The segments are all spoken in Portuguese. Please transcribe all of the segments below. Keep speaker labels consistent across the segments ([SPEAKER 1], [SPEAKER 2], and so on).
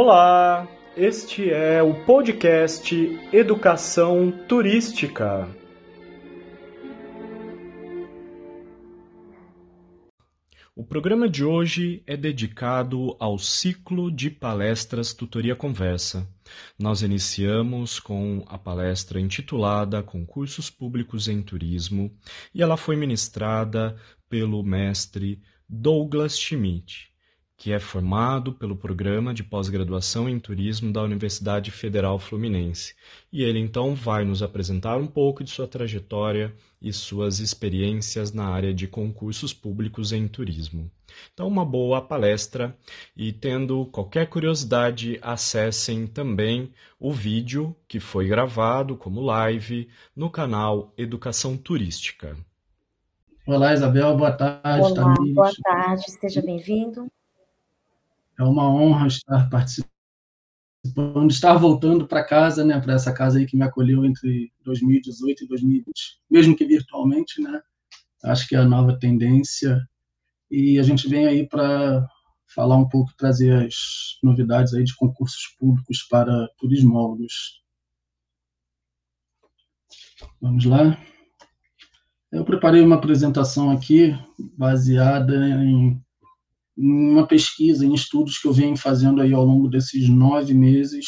[SPEAKER 1] Olá, este é o podcast Educação Turística. O programa de hoje é dedicado ao ciclo de palestras Tutoria Conversa. Nós iniciamos com a palestra intitulada Concursos Públicos em Turismo e ela foi ministrada pelo mestre Douglas Schmidt que é formado pelo Programa de Pós-Graduação em Turismo da Universidade Federal Fluminense. E ele então vai nos apresentar um pouco de sua trajetória e suas experiências na área de concursos públicos em turismo. Então, uma boa palestra e tendo qualquer curiosidade, acessem também o vídeo que foi gravado como live no canal Educação Turística.
[SPEAKER 2] Olá, Isabel, boa tarde.
[SPEAKER 3] Olá, boa tarde, seja bem-vindo.
[SPEAKER 2] É uma honra estar participando, estar voltando para casa, né, para essa casa aí que me acolheu entre 2018 e 2020, mesmo que virtualmente, né? Acho que é a nova tendência e a gente vem aí para falar um pouco, trazer as novidades aí de concursos públicos para turismólogos. Vamos lá. Eu preparei uma apresentação aqui baseada em uma pesquisa, em estudos que eu venho fazendo aí ao longo desses nove meses,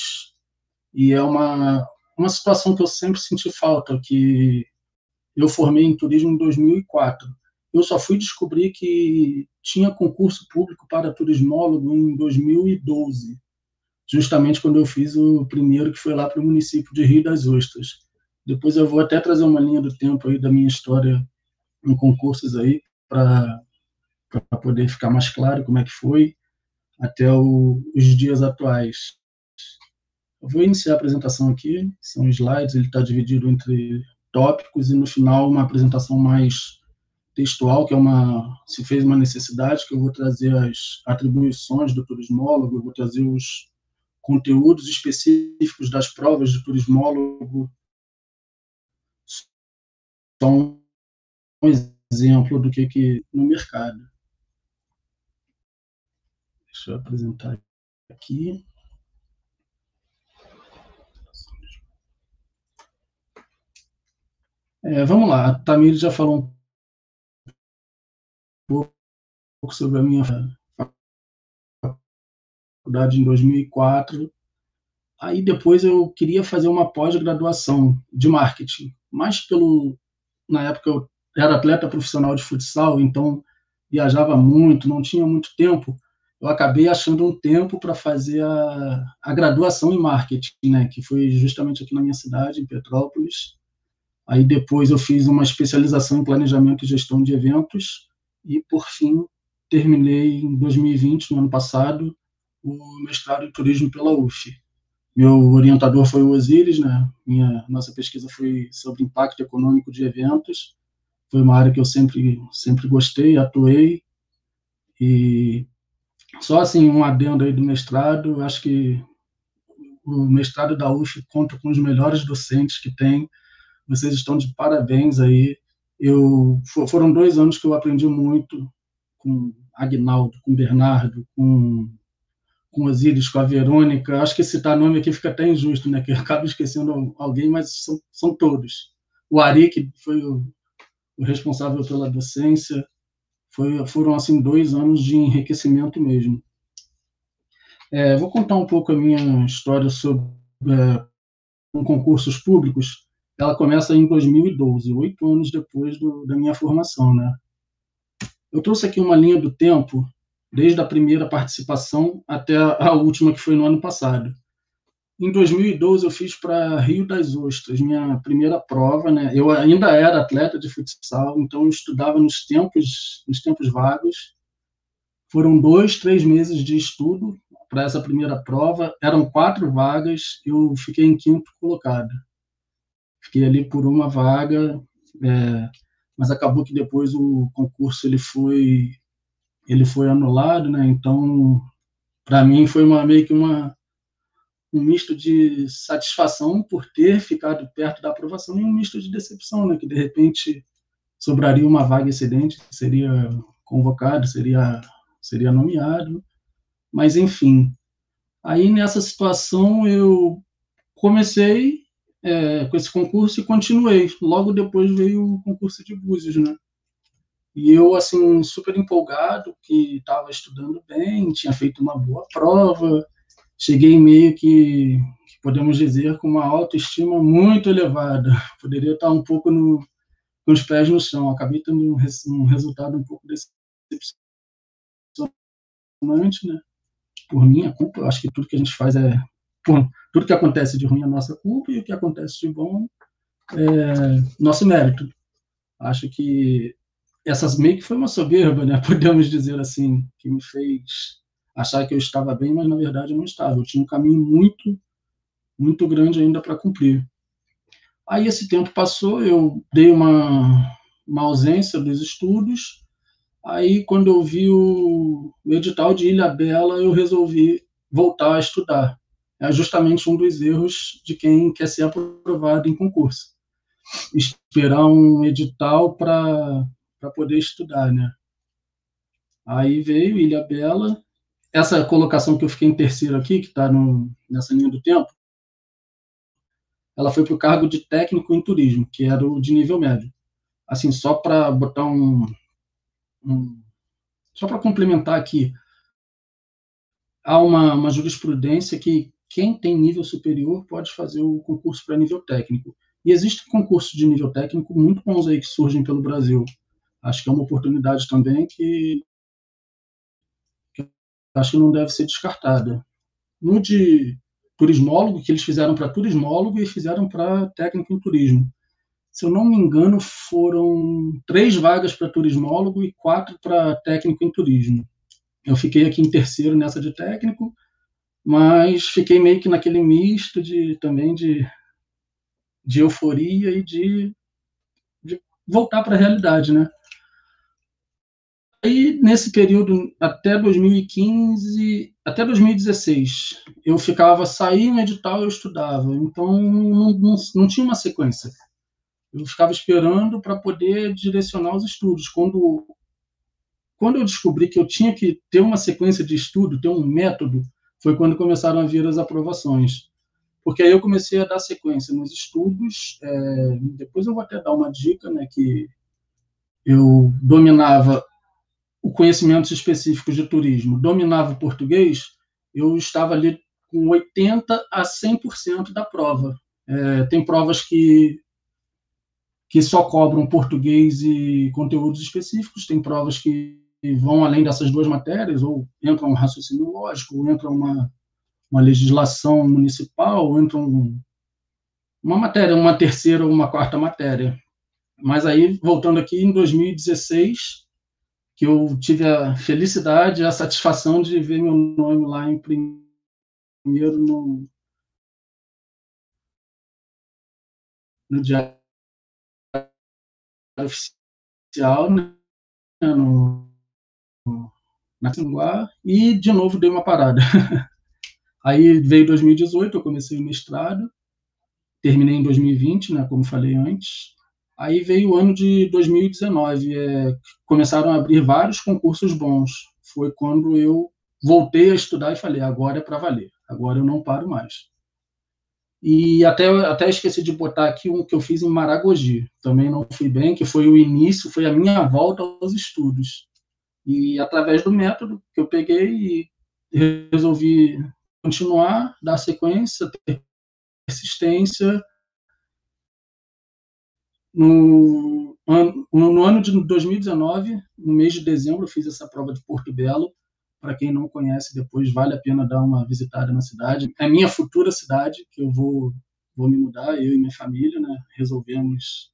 [SPEAKER 2] e é uma, uma situação que eu sempre senti falta, que eu formei em turismo em 2004. Eu só fui descobrir que tinha concurso público para turismólogo em 2012, justamente quando eu fiz o primeiro, que foi lá para o município de Rio das Ostras. Depois eu vou até trazer uma linha do tempo aí da minha história em concursos aí, para para poder ficar mais claro como é que foi até o, os dias atuais. Eu vou iniciar a apresentação aqui, são slides, ele está dividido entre tópicos e no final uma apresentação mais textual, que é uma se fez uma necessidade que eu vou trazer as atribuições do turismólogo, eu vou trazer os conteúdos específicos das provas de turismólogo. São um exemplo do que que no mercado. Deixa eu apresentar aqui. É, vamos lá, a Tamir já falou um pouco sobre a minha faculdade em 2004. Aí depois eu queria fazer uma pós-graduação de marketing, mas pelo na época eu era atleta profissional de futsal, então viajava muito, não tinha muito tempo eu acabei achando um tempo para fazer a, a, graduação em marketing, né, que foi justamente aqui na minha cidade, em Petrópolis. Aí depois eu fiz uma especialização em planejamento e gestão de eventos e, por fim, terminei em 2020, no ano passado, o mestrado em turismo pela UF. Meu orientador foi o Osiris, né? Minha nossa pesquisa foi sobre impacto econômico de eventos. Foi uma área que eu sempre sempre gostei, atuei e só assim, um adendo aí do mestrado, acho que o mestrado da UF conta com os melhores docentes que tem. Vocês estão de parabéns aí. Eu foram dois anos que eu aprendi muito com Agnaldo, com Bernardo, com com Osíris, com a Verônica. Acho que citar nome aqui fica até injusto, né? Que eu acabo esquecendo alguém, mas são, são todos. O Ari, que foi o, o responsável pela docência, foi, foram assim dois anos de enriquecimento mesmo. É, vou contar um pouco a minha história sobre é, com concursos públicos. Ela começa em 2012, oito anos depois do, da minha formação, né? Eu trouxe aqui uma linha do tempo, desde a primeira participação até a última, que foi no ano passado. Em 2012 eu fiz para Rio das Ostras, minha primeira prova, né? Eu ainda era atleta de futsal, então eu estudava nos tempos, nos tempos vagos. Foram dois, três meses de estudo para essa primeira prova. Eram quatro vagas, eu fiquei em quinto colocado. Fiquei ali por uma vaga, é, mas acabou que depois o concurso ele foi ele foi anulado, né? Então, para mim foi uma meio que uma um misto de satisfação por ter ficado perto da aprovação e um misto de decepção, né, que de repente sobraria uma vaga excedente, seria convocado, seria seria nomeado, mas enfim, Aí, nessa situação, eu comecei é, com esse concurso e continuei. Logo depois veio o concurso de Búzios, né? E eu, assim, super empolgado, que estava estudando bem, tinha feito uma boa prova, cheguei meio que, podemos dizer, com uma autoestima muito elevada. Poderia estar um pouco no, com os pés no chão. Acabei tendo um, um resultado um pouco decepcionante, né? Por minha culpa, acho que tudo que a gente faz é por, tudo que acontece de ruim é nossa culpa e o que acontece de bom é nosso mérito. Acho que essas meio que foi uma soberba, né? Podemos dizer assim, que me fez achar que eu estava bem, mas na verdade eu não estava. Eu tinha um caminho muito, muito grande ainda para cumprir. Aí esse tempo passou, eu dei uma, uma ausência dos estudos. Aí quando eu vi o, edital de Ilha Bela, eu resolvi voltar a estudar é justamente um dos erros de quem quer ser aprovado em concurso. Esperar um edital para poder estudar, né? Aí veio Ilha Bela. Essa colocação que eu fiquei em terceiro aqui, que está nessa linha do tempo, ela foi para o cargo de técnico em turismo, que era o de nível médio. Assim, só para botar um, um só para complementar aqui, há uma, uma jurisprudência que quem tem nível superior pode fazer o concurso para nível técnico. E existem concursos de nível técnico muito bons aí que surgem pelo Brasil. Acho que é uma oportunidade também que, acho que não deve ser descartada. No de turismólogo, que eles fizeram para turismólogo e fizeram para técnico em turismo. Se eu não me engano, foram três vagas para turismólogo e quatro para técnico em turismo. Eu fiquei aqui em terceiro nessa de técnico, mas fiquei meio que naquele misto de também de, de euforia e de, de voltar para a realidade, né? Aí, nesse período, até 2015, até 2016, eu ficava, saía um edital, eu estudava. Então, não, não, não tinha uma sequência. Eu ficava esperando para poder direcionar os estudos. Quando, quando eu descobri que eu tinha que ter uma sequência de estudo, ter um método, foi quando começaram a vir as aprovações. Porque aí eu comecei a dar sequência nos estudos, é, depois eu vou até dar uma dica, né, que eu dominava o conhecimentos específicos de turismo, dominava o português, eu estava ali com 80 a 100% da prova. É, tem provas que que só cobram português e conteúdos específicos, tem provas que vão além dessas duas matérias, ou entra um raciocínio lógico, ou entra uma, uma legislação municipal, ou entra um, uma matéria, uma terceira ou uma quarta matéria. Mas aí, voltando aqui, em 2016, que eu tive a felicidade, a satisfação de ver meu nome lá em primeiro no, no diário oficial, né, no, na Singular e de novo dei uma parada. Aí veio 2018, eu comecei o mestrado, terminei em 2020, né, como falei antes. Aí veio o ano de 2019, é, começaram a abrir vários concursos bons. Foi quando eu voltei a estudar e falei, agora é para valer, agora eu não paro mais. E até, até esqueci de botar aqui um que eu fiz em Maragogi, também não fui bem, que foi o início, foi a minha volta aos estudos. E através do método que eu peguei e resolvi continuar, dar sequência, ter persistência. No ano, no ano de 2019, no mês de dezembro, eu fiz essa prova de Porto Belo. Para quem não conhece, depois vale a pena dar uma visitada na cidade. É a minha futura cidade, que eu vou, vou me mudar, eu e minha família, né? Resolvemos,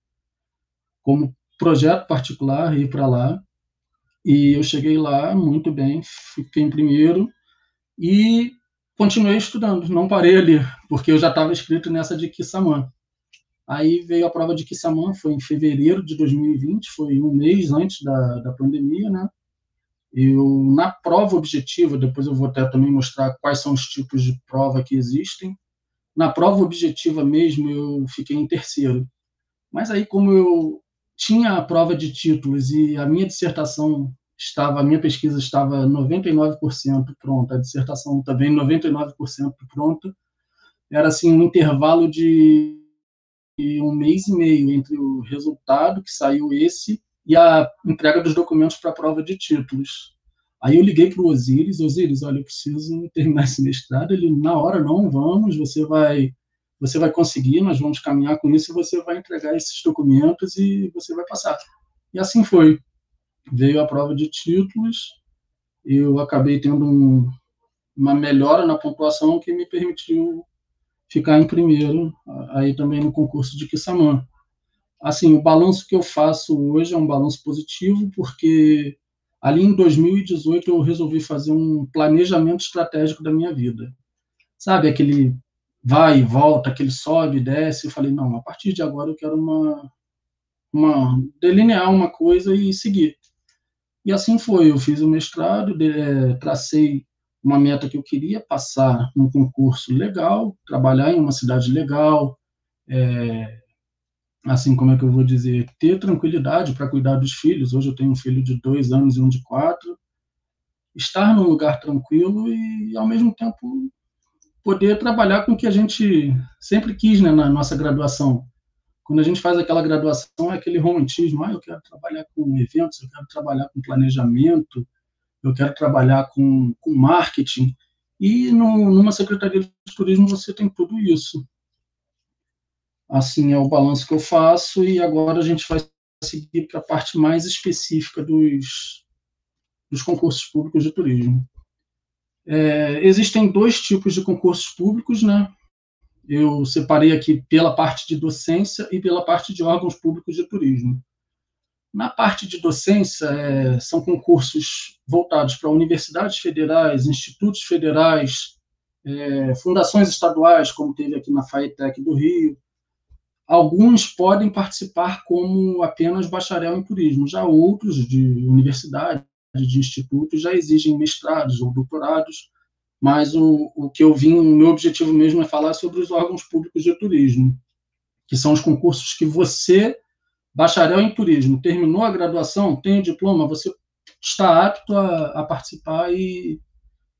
[SPEAKER 2] como projeto particular, ir para lá. E eu cheguei lá muito bem, fiquei em primeiro e continuei estudando, não parei ali, porque eu já estava inscrito nessa de Kissamã. Aí veio a prova de Kissamã, foi em fevereiro de 2020, foi um mês antes da, da pandemia, né? Eu, na prova objetiva, depois eu vou até também mostrar quais são os tipos de prova que existem. Na prova objetiva mesmo, eu fiquei em terceiro. Mas aí, como eu tinha a prova de títulos e a minha dissertação estava a minha pesquisa estava 99% pronta, a dissertação também 99% pronta. Era assim um intervalo de um mês e meio entre o resultado que saiu esse e a entrega dos documentos para a prova de títulos. Aí eu liguei para o Osiris, Osiris, olha, eu preciso terminar esse mestrado. Ele, na hora, não, vamos, você vai, você vai conseguir, nós vamos caminhar com isso e você vai entregar esses documentos e você vai passar. E assim foi. Veio a prova de títulos, eu acabei tendo um, uma melhora na pontuação que me permitiu ficar em primeiro, aí também no concurso de Kissamã. Assim, o balanço que eu faço hoje é um balanço positivo, porque ali em 2018 eu resolvi fazer um planejamento estratégico da minha vida. Sabe, aquele vai e volta, aquele sobe e desce. Eu falei, não, a partir de agora eu quero uma, uma delinear uma coisa e seguir. E assim foi, eu fiz o mestrado, é, tracei uma meta que eu queria passar num concurso legal, trabalhar em uma cidade legal, é, assim como é que eu vou dizer, ter tranquilidade para cuidar dos filhos. Hoje eu tenho um filho de dois anos e um de quatro. Estar num lugar tranquilo e, ao mesmo tempo, poder trabalhar com o que a gente sempre quis né, na nossa graduação. Quando a gente faz aquela graduação, é aquele romantismo. Ah, eu quero trabalhar com eventos, eu quero trabalhar com planejamento, eu quero trabalhar com, com marketing. E no, numa secretaria de turismo você tem tudo isso. Assim é o balanço que eu faço e agora a gente vai seguir para a parte mais específica dos, dos concursos públicos de turismo. É, existem dois tipos de concursos públicos, né? Eu separei aqui pela parte de docência e pela parte de órgãos públicos de turismo. Na parte de docência, é, são concursos voltados para universidades federais, institutos federais, é, fundações estaduais, como teve aqui na FAETEC do Rio. Alguns podem participar como apenas bacharel em turismo, já outros de universidade, de institutos, já exigem mestrados ou doutorados, mas o, o que eu vim, o meu objetivo mesmo é falar sobre os órgãos públicos de turismo, que são os concursos que você bacharel em turismo, terminou a graduação, tem o diploma, você está apto a, a participar e,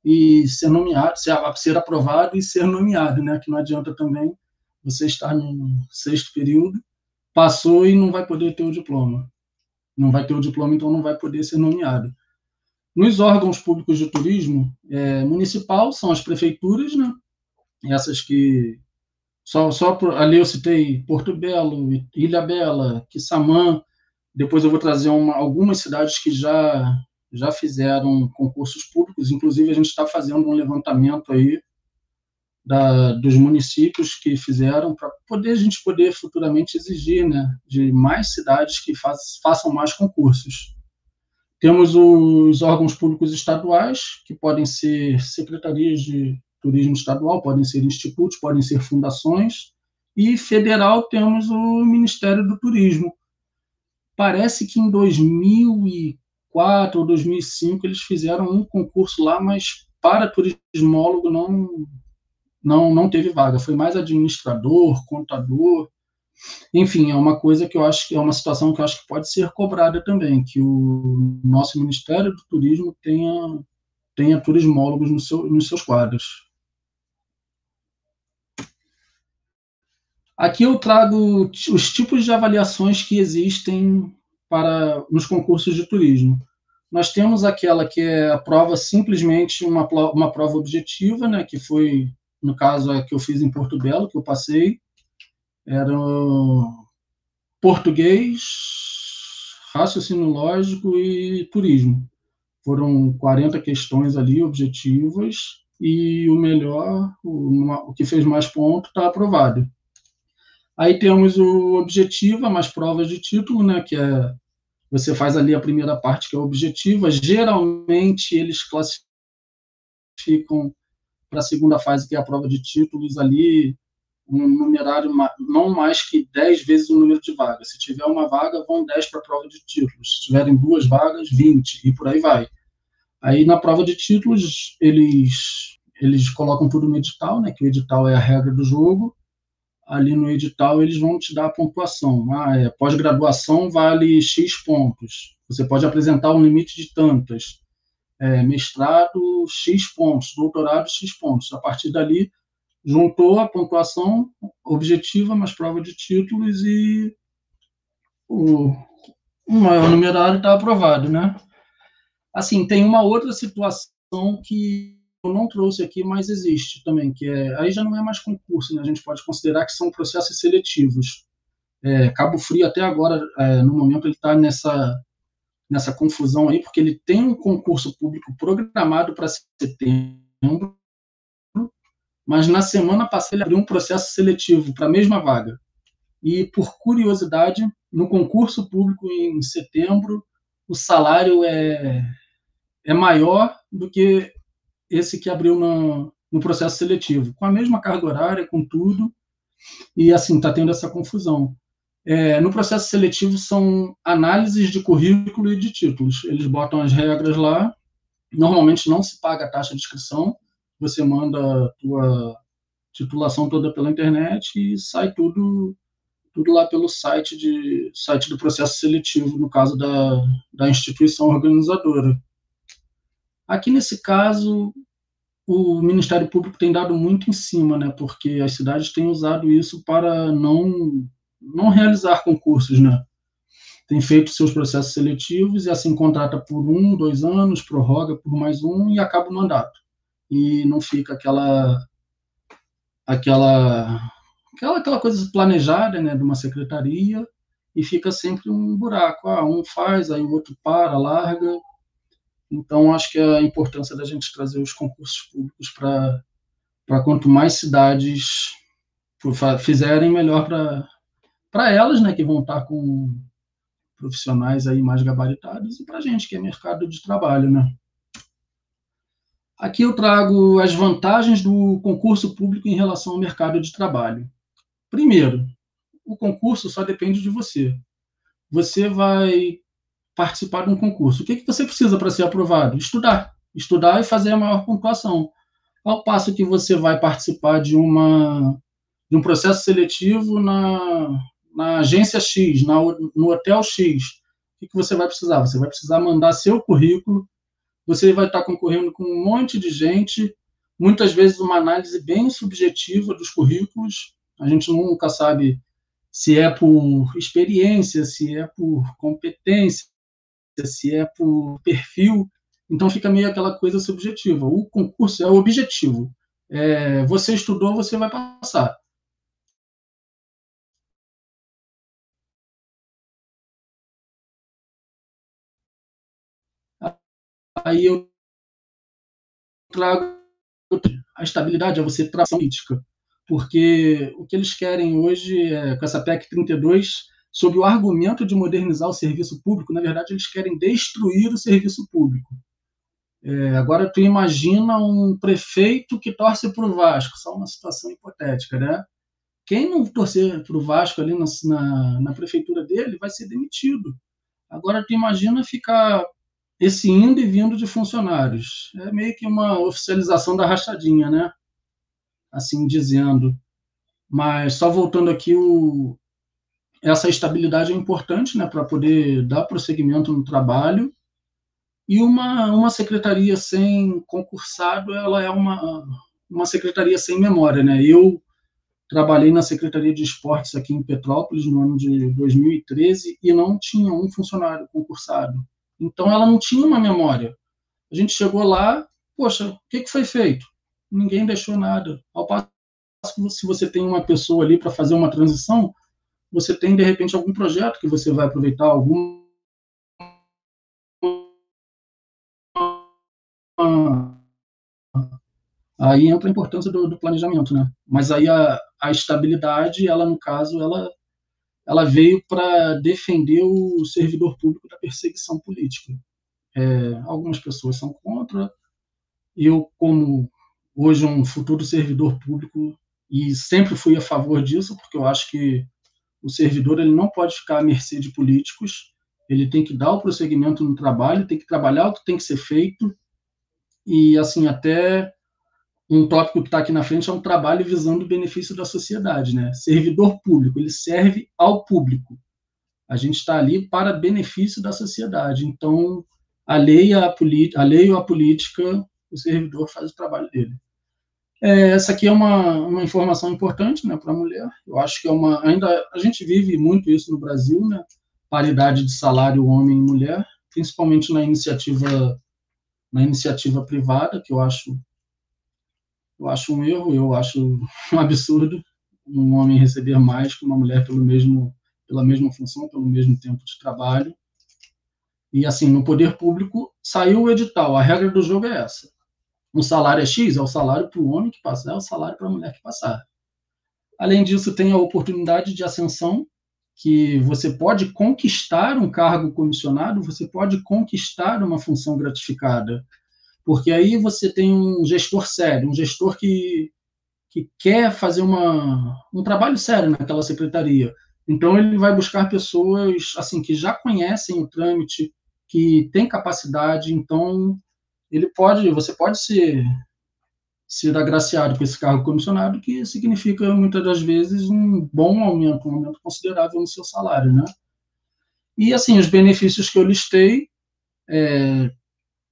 [SPEAKER 2] e ser nomeado, ser, ser aprovado e ser nomeado, né? Que não adianta também você estar no sexto período, passou e não vai poder ter o diploma. Não vai ter o diploma, então não vai poder ser nomeado. Nos órgãos públicos de turismo é, municipal, são as prefeituras, né? Essas que só, só por, ali eu citei Porto Belo, Ilha Bela, Quissamã. Depois eu vou trazer uma, algumas cidades que já, já fizeram concursos públicos. Inclusive, a gente está fazendo um levantamento aí da, dos municípios que fizeram para poder a gente poder futuramente exigir né, de mais cidades que faz, façam mais concursos. Temos os órgãos públicos estaduais, que podem ser secretarias de turismo estadual, podem ser institutos, podem ser fundações, e federal temos o Ministério do Turismo. Parece que em 2004 ou 2005 eles fizeram um concurso lá, mas para turismólogo não não não teve vaga, foi mais administrador, contador. Enfim, é uma coisa que eu acho que é uma situação que eu acho que pode ser cobrada também, que o nosso Ministério do Turismo tenha tenha turismólogos no seu, nos seus quadros. Aqui eu trago os tipos de avaliações que existem para nos concursos de turismo. Nós temos aquela que é a prova simplesmente uma, uma prova objetiva, né, que foi, no caso, a que eu fiz em Porto Belo, que eu passei. Era português, raciocínio lógico e turismo. Foram 40 questões ali objetivas e o melhor, o, o que fez mais ponto, está aprovado. Aí temos o objetivo, mais provas de título, né, que é você faz ali a primeira parte que é objetiva. Geralmente eles classificam para a segunda fase, que é a prova de títulos, ali um numerário não mais que 10 vezes o número de vagas. Se tiver uma vaga, vão 10 para a prova de títulos. Se tiverem duas vagas, 20, e por aí vai. Aí na prova de títulos, eles, eles colocam tudo no edital, né, que o edital é a regra do jogo, ali no edital eles vão te dar a pontuação. Ah, é, pós-graduação vale X pontos. Você pode apresentar um limite de tantas. É, mestrado, X pontos. Doutorado, X pontos. A partir dali, juntou a pontuação objetiva mais prova de títulos e o, maior numerário está aprovado, né? Assim, tem uma outra situação que não trouxe aqui, mas existe também, que é, aí já não é mais concurso, né? a gente pode considerar que são processos seletivos. É, Cabo Frio até agora, é, no momento, ele está nessa, nessa confusão aí, porque ele tem um concurso público programado para setembro, mas na semana passada ele abriu um processo seletivo para a mesma vaga. E, por curiosidade, no concurso público em setembro, o salário é, é maior do que esse que abriu no, no processo seletivo, com a mesma carga horária, com tudo, e assim, está tendo essa confusão. É, no processo seletivo são análises de currículo e de títulos. Eles botam as regras lá. Normalmente não se paga a taxa de inscrição. Você manda a tua titulação toda pela internet e sai tudo tudo lá pelo site de site do processo seletivo, no caso da, da instituição organizadora. Aqui nesse caso, o Ministério Público tem dado muito em cima, né? Porque as cidades têm usado isso para não não realizar concursos, né? Tem feito seus processos seletivos e assim contrata por um, dois anos, prorroga por mais um e acaba o mandato. E não fica aquela aquela aquela, aquela coisa planejada, né, de uma secretaria e fica sempre um buraco. Ah, um faz, aí o outro para, larga então, acho que a importância da gente trazer os concursos públicos para quanto mais cidades fizerem, melhor para elas, né, que vão estar com profissionais aí mais gabaritados, e para a gente, que é mercado de trabalho. Né. Aqui eu trago as vantagens do concurso público em relação ao mercado de trabalho. Primeiro, o concurso só depende de você. Você vai participar de um concurso. O que, que você precisa para ser aprovado? Estudar. Estudar e fazer a maior pontuação. Ao passo que você vai participar de, uma, de um processo seletivo na, na agência X, na, no hotel X, o que, que você vai precisar? Você vai precisar mandar seu currículo, você vai estar concorrendo com um monte de gente, muitas vezes uma análise bem subjetiva dos currículos, a gente nunca sabe se é por experiência, se é por competência, se é por perfil, então fica meio aquela coisa subjetiva. O concurso é o objetivo. É, você estudou, você vai passar. Aí eu trago a estabilidade, é você tração política. Porque o que eles querem hoje, é, com essa PEC 32, sob o argumento de modernizar o serviço público, na verdade, eles querem destruir o serviço público. É, agora, tu imagina um prefeito que torce para o Vasco, só uma situação hipotética, né? Quem não torcer para o Vasco ali na, na, na, prefeitura dele vai ser demitido. Agora, tu imagina ficar esse indo e vindo de funcionários. É meio que uma oficialização da rachadinha, né? Assim dizendo. Mas só voltando aqui, o, essa estabilidade é importante né, para poder dar prosseguimento no trabalho. E uma, uma secretaria sem concursado, ela é uma, uma secretaria sem memória. Né? Eu trabalhei na Secretaria de Esportes aqui em Petrópolis no ano de 2013 e não tinha um funcionário concursado. Então, ela não tinha uma memória. A gente chegou lá, poxa, o que, que foi feito? Ninguém deixou nada. Ao passo que se você tem uma pessoa ali para fazer uma transição, você tem, de repente, algum projeto que você vai aproveitar, algum. Aí entra a importância do, do planejamento, né? Mas aí a, a estabilidade, ela, no caso, ela, ela veio para defender o servidor público da perseguição política. É, algumas pessoas são contra. Eu, como hoje um futuro servidor público, e sempre fui a favor disso, porque eu acho que o servidor ele não pode ficar à mercê de políticos, ele tem que dar o prosseguimento no trabalho, tem que trabalhar o que tem que ser feito, e assim, até um tópico que está aqui na frente é um trabalho visando o benefício da sociedade, né? Servidor público, ele serve ao público. A gente está ali para benefício da sociedade. Então, a lei, a, a lei ou a política, o servidor faz o trabalho dele. É, essa aqui é uma, uma informação importante né, para a mulher. Eu acho que é uma. Ainda a gente vive muito isso no Brasil, né? Paridade de salário homem e mulher, principalmente na iniciativa na iniciativa privada, que eu acho eu acho um erro, eu acho um absurdo um homem receber mais que uma mulher pelo mesmo pela mesma função, pelo mesmo tempo de trabalho. E assim, no poder público saiu o edital, a regra do jogo é essa. Um salário é X, é o salário para o homem que passar, é o salário para a mulher que passar. Além disso, tem a oportunidade de ascensão, que você pode conquistar um cargo comissionado, você pode conquistar uma função gratificada porque aí você tem um gestor sério, um gestor que, que quer fazer uma, um trabalho sério naquela secretaria. Então ele vai buscar pessoas assim que já conhecem o trâmite, que têm capacidade. Então ele pode, você pode ser ser agraciado com esse cargo comissionado, que significa muitas das vezes um bom aumento, um aumento considerável no seu salário, né? E assim os benefícios que eu listei, é,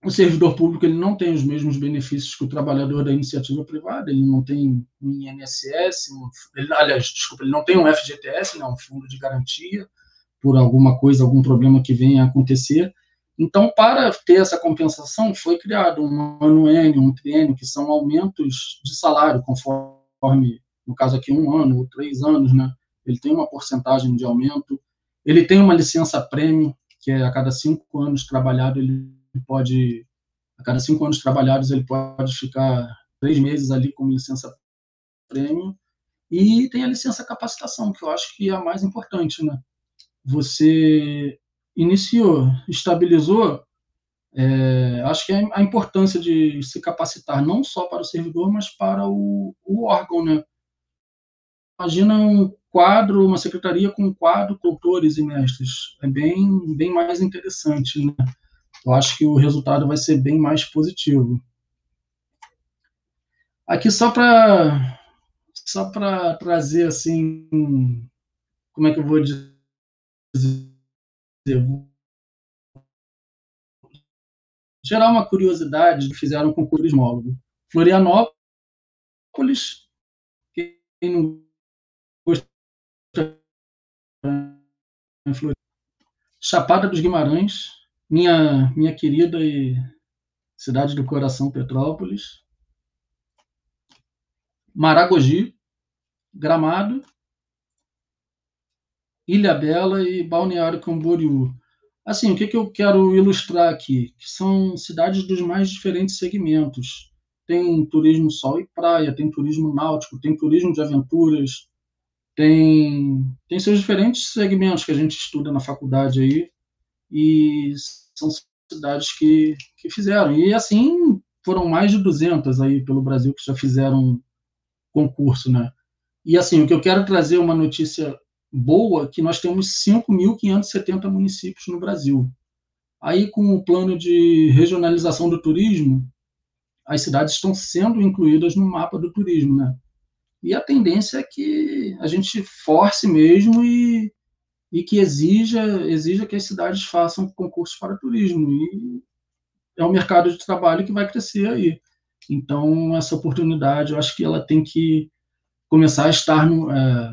[SPEAKER 2] o servidor público ele não tem os mesmos benefícios que o trabalhador da iniciativa privada, ele não tem um INSS, um, ele, aliás, desculpa, ele não tem um FGTS, né, um fundo de garantia por alguma coisa, algum problema que venha a acontecer. Então, para ter essa compensação, foi criado um anuênio, um triênio, que são aumentos de salário, conforme, no caso aqui, um ano ou três anos, né? Ele tem uma porcentagem de aumento. Ele tem uma licença prêmio, que é a cada cinco anos trabalhado, ele pode, a cada cinco anos trabalhados, ele pode ficar três meses ali com licença prêmio. E tem a licença capacitação, que eu acho que é a mais importante, né? Você iniciou, estabilizou, é, acho que é a importância de se capacitar não só para o servidor, mas para o, o órgão, né? Imagina um quadro, uma secretaria com um quadro doutores e mestres. É bem, bem mais interessante, né? eu acho que o resultado vai ser bem mais positivo. Aqui só para só para trazer assim, como é que eu vou dizer? Gerar uma curiosidade fizeram com o turismólogo. Florianópolis, quem não gosta? Chapada dos Guimarães, minha, minha querida e cidade do coração Petrópolis, Maragogi, Gramado, Ilha Bela e Balneário Camboriú. Assim, o que, que eu quero ilustrar aqui? Que são cidades dos mais diferentes segmentos. Tem turismo sol e praia, tem turismo náutico, tem turismo de aventuras, tem, tem seus diferentes segmentos que a gente estuda na faculdade aí e são cidades que, que fizeram. E assim, foram mais de 200 aí pelo Brasil que já fizeram concurso, né? E assim, o que eu quero trazer é uma notícia boa, que nós temos 5.570 municípios no Brasil. Aí, com o plano de regionalização do turismo, as cidades estão sendo incluídas no mapa do turismo, né? E a tendência é que a gente force mesmo e e que exija, exija que as cidades façam concursos para turismo. E é um mercado de trabalho que vai crescer aí. Então, essa oportunidade, eu acho que ela tem que começar a estar no. É,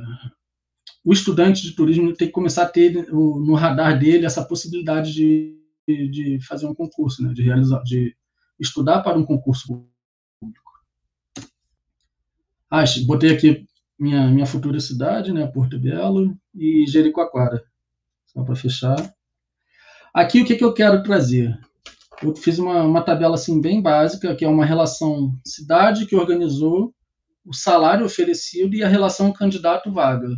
[SPEAKER 2] o estudante de turismo tem que começar a ter no radar dele essa possibilidade de, de fazer um concurso, né, de realizar, de estudar para um concurso público. Ah, botei aqui minha, minha futura cidade, né, Porto Belo, e Jericoacoara, só para fechar. Aqui o que, que eu quero trazer? Eu fiz uma, uma tabela assim bem básica, que é uma relação cidade que organizou, o salário oferecido e a relação candidato-vaga.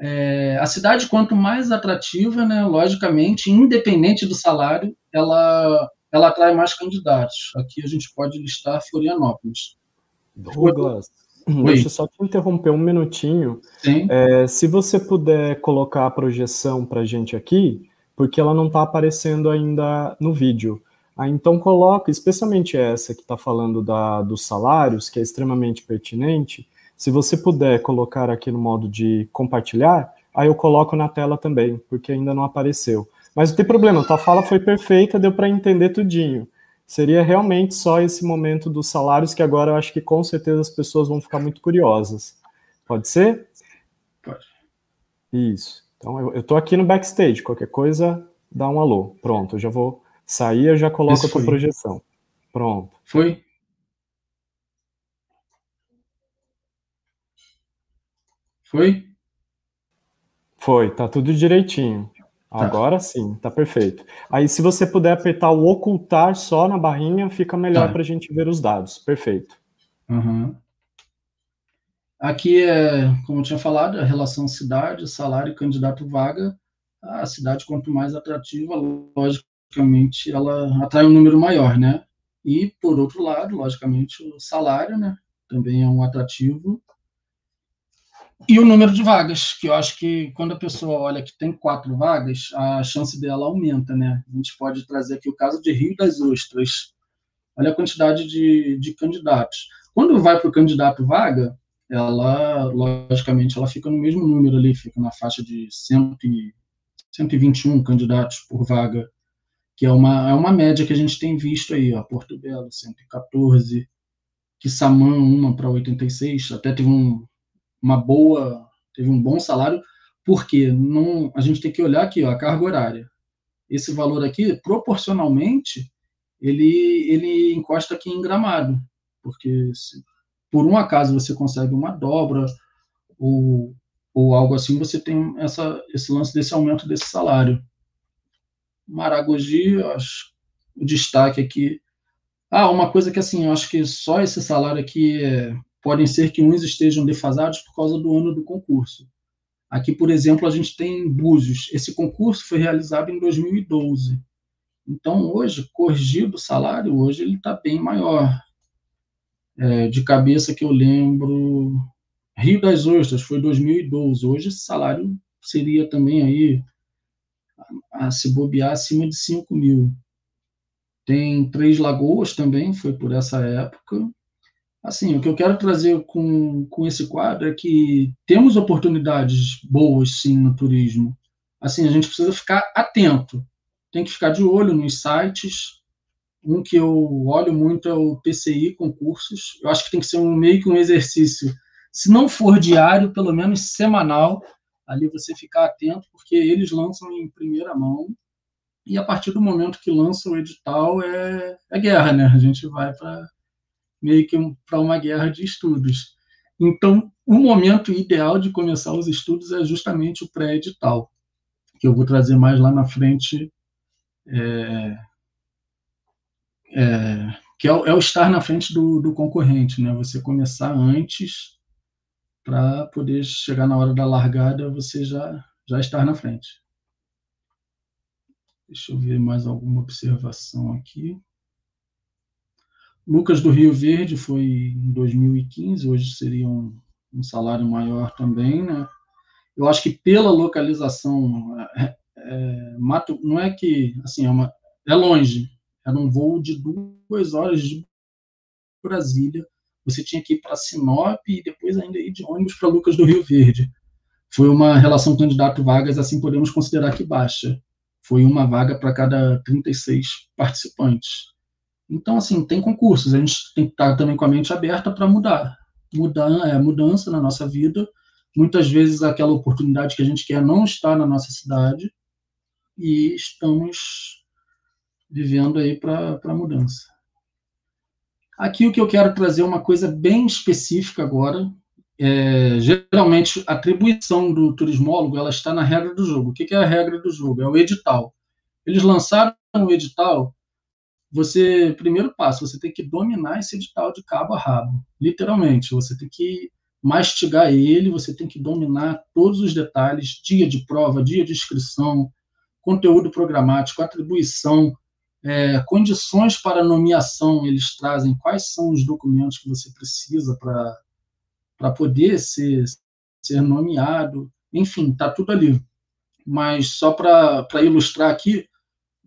[SPEAKER 2] É, a cidade, quanto mais atrativa, né, logicamente, independente do salário, ela, ela atrai mais candidatos. Aqui a gente pode listar Florianópolis.
[SPEAKER 1] Douglas, Oi. Deixa eu só te interromper um minutinho. É, se você puder colocar a projeção para a gente aqui, porque ela não está aparecendo ainda no vídeo. Ah, então coloca, especialmente essa que está falando da, dos salários, que é extremamente pertinente, se você puder colocar aqui no modo de compartilhar, aí eu coloco na tela também, porque ainda não apareceu. Mas não tem problema, tua fala foi perfeita, deu para entender tudinho. Seria realmente só esse momento dos salários que agora eu acho que com certeza as pessoas vão ficar muito curiosas. Pode ser?
[SPEAKER 2] Pode.
[SPEAKER 1] Isso. Então eu estou aqui no backstage, qualquer coisa, dá um alô. Pronto, eu já vou sair, eu já coloco a tua foi. projeção. Pronto.
[SPEAKER 2] Foi? Foi?
[SPEAKER 1] Foi, tá tudo direitinho. Tá. Agora sim, tá perfeito. Aí, se você puder apertar o ocultar só na barrinha, fica melhor tá. para a gente ver os dados. Perfeito.
[SPEAKER 2] Uhum. Aqui é, como eu tinha falado, a relação cidade, salário, candidato vaga. A cidade, quanto mais atrativa, logicamente, ela atrai um número maior, né? E, por outro lado, logicamente, o salário, né? Também é um atrativo e o número de vagas, que eu acho que quando a pessoa olha que tem quatro vagas, a chance dela aumenta, né? A gente pode trazer aqui o caso de Rio das Ostras. Olha a quantidade de, de candidatos. Quando vai para o candidato vaga, ela, logicamente, ela fica no mesmo número ali, fica na faixa de 100, 121 candidatos por vaga, que é uma, é uma média que a gente tem visto aí, ó, Porto Belo, 114, Quissamã, uma para 86, até teve um, uma boa, teve um bom salário, porque não, a gente tem que olhar aqui ó, a carga horária. Esse valor aqui, proporcionalmente, ele, ele encosta aqui em gramado, porque se por um acaso você consegue uma dobra ou, ou algo assim, você tem essa, esse lance desse aumento desse salário. Maragogi, acho, o destaque aqui. Ah, uma coisa que assim, eu acho que só esse salário aqui é, podem ser que uns estejam defasados por causa do ano do concurso. Aqui, por exemplo, a gente tem Búzios. Esse concurso foi realizado em 2012. Então, hoje, corrigido o salário, hoje ele está bem maior. É, de cabeça que eu lembro, Rio das Ostras foi 2012. Hoje esse salário seria também aí, a, a se bobear, acima de 5 mil. Tem Três Lagoas também, foi por essa época. Assim, o que eu quero trazer com, com esse quadro é que temos oportunidades boas, sim, no turismo. Assim, a gente precisa ficar atento. Tem que ficar de olho nos sites. Um que eu olho muito é o PCI Concursos. Eu acho que tem que ser um, meio que um exercício. Se não for diário, pelo menos semanal, ali você ficar atento, porque eles lançam em primeira mão. E a partir do momento que lançam o edital, é, é guerra, né? A gente vai para meio que para uma guerra de estudos. Então, o momento ideal de começar os estudos é justamente o pré-edital, que eu vou trazer mais lá na frente, é, é, que é é o, estar na frente do, do concorrente, né? Você começar antes para poder chegar na hora da largada, você já já estar na frente. Deixa eu ver mais alguma observação aqui. Lucas do Rio Verde foi em 2015, hoje seria um, um salário maior também, né? Eu acho que pela localização, é, é, Mato, não é que, assim, é, uma, é longe, era um voo de duas horas de Brasília, você tinha que ir para Sinop e depois ainda ir de ônibus para Lucas do Rio Verde. Foi uma relação candidato-vagas, assim podemos considerar que baixa. Foi uma vaga para cada 36 participantes. Então, assim, tem concursos, a gente tem que estar também com a mente aberta para mudar. Mudar é mudança na nossa vida. Muitas vezes aquela oportunidade que a gente quer não está na nossa cidade e estamos vivendo aí para a mudança. Aqui o que eu quero trazer é uma coisa bem específica agora. É, geralmente, a atribuição do turismólogo ela está na regra do jogo. O que é a regra do jogo? É o edital. Eles lançaram o edital você, primeiro passo, você tem que dominar esse edital de cabo a rabo, literalmente. Você tem que mastigar ele, você tem que dominar todos os detalhes, dia de prova, dia de inscrição, conteúdo programático, atribuição, é, condições para nomeação, eles trazem quais são os documentos que você precisa para poder ser, ser nomeado, enfim, está tudo ali. Mas só para ilustrar aqui,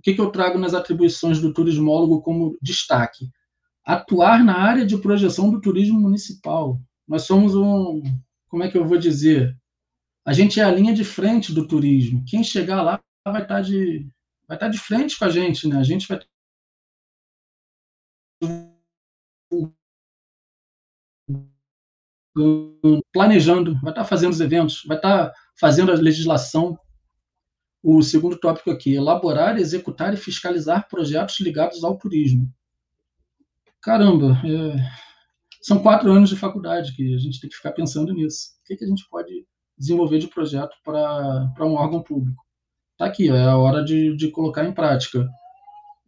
[SPEAKER 2] que, que eu trago nas atribuições do turismólogo como destaque? Atuar na área de projeção do turismo municipal. Nós somos um, como é que eu vou dizer? A gente é a linha de frente do turismo. Quem chegar lá vai estar tá de, vai estar tá de frente com a gente, né? A gente vai planejando, vai estar fazendo os eventos, vai estar fazendo a legislação. O segundo tópico aqui, elaborar, executar e fiscalizar projetos ligados ao turismo. Caramba, é... são quatro anos de faculdade que a gente tem que ficar pensando nisso. O que, que a gente pode desenvolver de projeto para um órgão público? Está aqui, é a hora de, de colocar em prática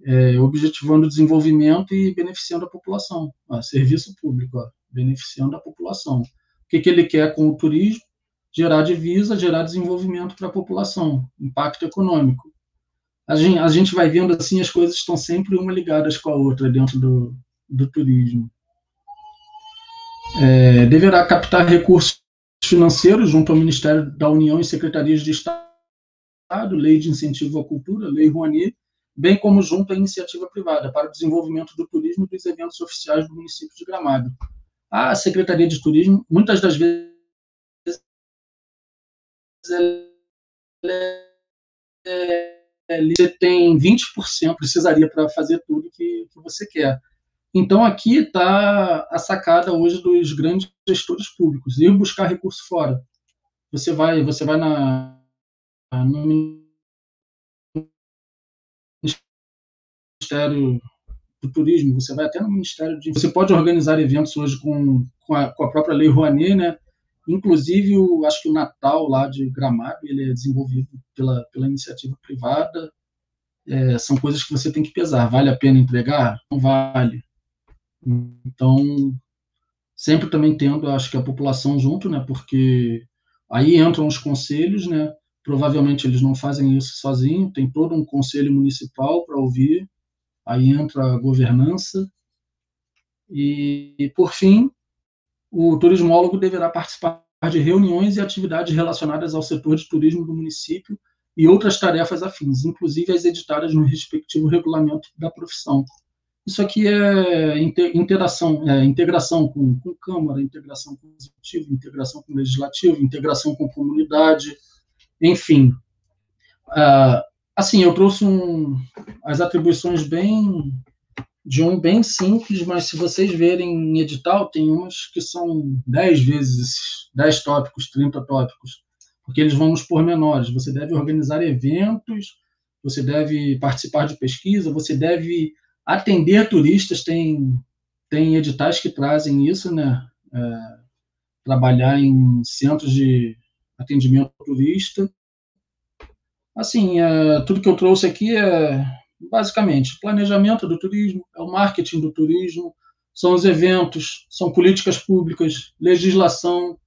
[SPEAKER 2] é, objetivando o desenvolvimento e beneficiando a população. Serviço público, ó, beneficiando a população. O que, que ele quer com o turismo? Gerar divisa, gerar desenvolvimento para a população, impacto econômico. A gente, a gente vai vendo assim, as coisas estão sempre uma ligadas com a outra dentro do, do turismo. É, deverá captar recursos financeiros junto ao Ministério da União e secretarias de Estado, Lei de Incentivo à Cultura, Lei Rouanet, bem como junto à iniciativa privada para o desenvolvimento do turismo e dos eventos oficiais do município de Gramado. A Secretaria de Turismo, muitas das vezes, você tem 20%, precisaria para fazer tudo que, que você quer. Então, aqui está a sacada hoje dos grandes gestores públicos, ir buscar recurso fora. Você vai, você vai na, no Ministério do Turismo, você vai até no Ministério de. Você pode organizar eventos hoje com, com, a, com a própria Lei Rouanet, né? Inclusive, o, acho que o Natal lá de Gramado ele é desenvolvido pela, pela iniciativa privada. É, são coisas que você tem que pesar. Vale a pena entregar? Não vale. Então, sempre também tendo, acho que a população junto, né? Porque aí entram os conselhos, né? Provavelmente eles não fazem isso sozinho, tem todo um conselho municipal para ouvir aí entra a governança. E, por fim, o turismólogo deverá participar de reuniões e atividades relacionadas ao setor de turismo do município e outras tarefas afins, inclusive as editadas no respectivo regulamento da profissão. Isso aqui é interação, é integração com, com Câmara, integração com o Executivo, integração com o Legislativo, integração com comunidade, enfim. Uh, Assim, eu trouxe um, as atribuições bem de um bem simples, mas se vocês verem em edital, tem umas que são 10 vezes 10 tópicos, 30 tópicos, porque eles vão nos pormenores. Você deve organizar eventos, você deve participar de pesquisa, você deve atender turistas, tem, tem editais que trazem isso, né? É, trabalhar em centros de atendimento turista, Assim, é, tudo que eu trouxe aqui é basicamente planejamento do turismo, é o marketing do turismo, são os eventos, são políticas públicas, legislação.